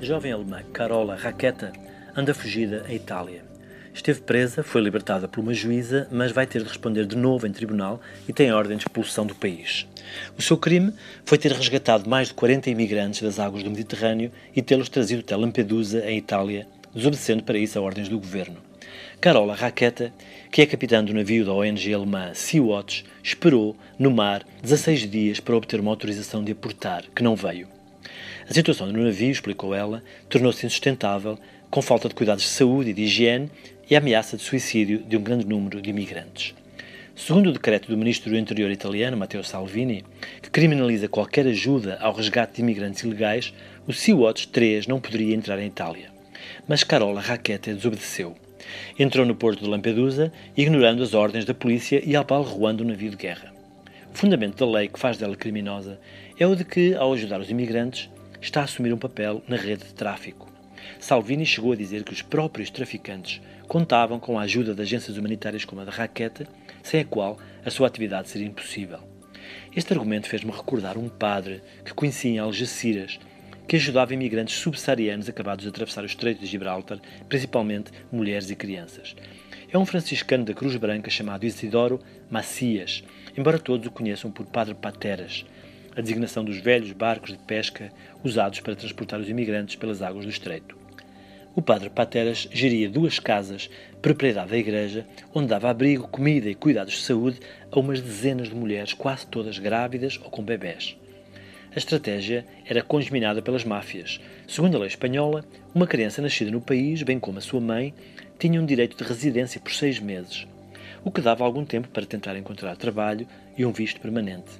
A jovem alemã Carola Racketa anda fugida em Itália. Esteve presa, foi libertada por uma juíza, mas vai ter de responder de novo em tribunal e tem ordem de expulsão do país. O seu crime foi ter resgatado mais de 40 imigrantes das águas do Mediterrâneo e tê-los trazido até Lampedusa, em Itália, desobedecendo para isso a ordens do governo. Carola Raqueta, que é capitã do navio da ONG alemã Sea-Watch, esperou, no mar, 16 dias para obter uma autorização de aportar, que não veio. A situação no navio, explicou ela, tornou-se insustentável, com falta de cuidados de saúde e de higiene e a ameaça de suicídio de um grande número de imigrantes. Segundo o decreto do ministro do Interior italiano, Matteo Salvini, que criminaliza qualquer ajuda ao resgate de imigrantes ilegais, o Sea-Watch 3 não poderia entrar em Itália. Mas Carola Raquete desobedeceu. Entrou no porto de Lampedusa, ignorando as ordens da polícia e abalroando o navio de guerra. Fundamento da lei que faz dela criminosa é o de que, ao ajudar os imigrantes, está a assumir um papel na rede de tráfico. Salvini chegou a dizer que os próprios traficantes contavam com a ajuda de agências humanitárias como a da Raqueta, sem a qual a sua atividade seria impossível. Este argumento fez-me recordar um padre que conheci em Algeciras, que ajudava imigrantes subsaarianos acabados de atravessar o Estreito de Gibraltar, principalmente mulheres e crianças. É um franciscano da Cruz Branca chamado Isidoro Macias, embora todos o conheçam por Padre Pateras, a designação dos velhos barcos de pesca usados para transportar os imigrantes pelas águas do Estreito. O padre Pateras geria duas casas, propriedade da igreja, onde dava abrigo, comida e cuidados de saúde a umas dezenas de mulheres, quase todas grávidas ou com bebés. A estratégia era congeminada pelas máfias. Segundo a lei espanhola, uma criança nascida no país, bem como a sua mãe, tinha um direito de residência por seis meses, o que dava algum tempo para tentar encontrar trabalho e um visto permanente.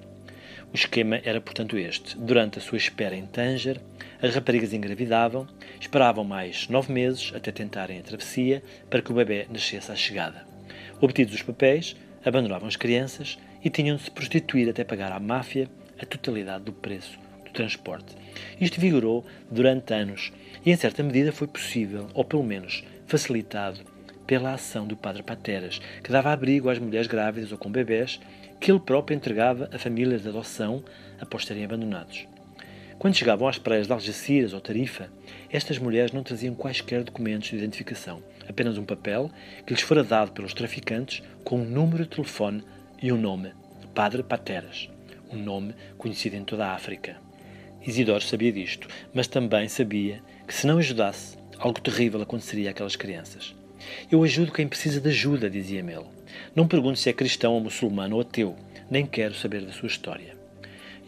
O esquema era, portanto, este. Durante a sua espera em Tanger, as raparigas engravidavam, esperavam mais nove meses até tentarem a travessia para que o bebê nascesse à chegada. Obtidos os papéis, abandonavam as crianças e tinham de se prostituir até pagar à máfia a totalidade do preço do transporte. Isto vigorou durante anos e, em certa medida, foi possível, ou pelo menos facilitado, pela ação do Padre Pateras, que dava abrigo às mulheres grávidas ou com bebés que ele próprio entregava a famílias de adoção após serem abandonados. Quando chegavam às praias de Algeciras ou Tarifa, estas mulheres não traziam quaisquer documentos de identificação, apenas um papel que lhes fora dado pelos traficantes com um número de telefone e um nome, Padre Pateras, um nome conhecido em toda a África. Isidoro sabia disto, mas também sabia que se não ajudasse, algo terrível aconteceria àquelas crianças. Eu ajudo quem precisa de ajuda, dizia-me ele. Não pergunto se é cristão ou muçulmano ou ateu, nem quero saber da sua história.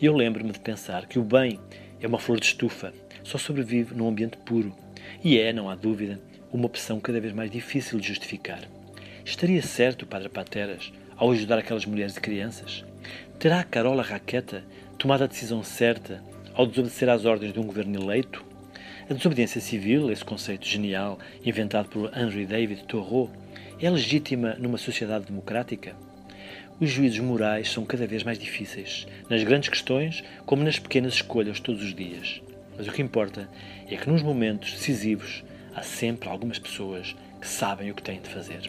E eu lembro-me de pensar que o bem é uma flor de estufa, só sobrevive num ambiente puro. E é, não há dúvida, uma opção cada vez mais difícil de justificar. Estaria certo Padre Pateras ao ajudar aquelas mulheres e crianças? Terá a Carola Raqueta tomado a decisão certa ao desobedecer às ordens de um governo eleito? A desobediência civil, esse conceito genial inventado por Henry David Thoreau, é legítima numa sociedade democrática? Os juízos morais são cada vez mais difíceis, nas grandes questões como nas pequenas escolhas todos os dias. Mas o que importa é que nos momentos decisivos há sempre algumas pessoas que sabem o que têm de fazer.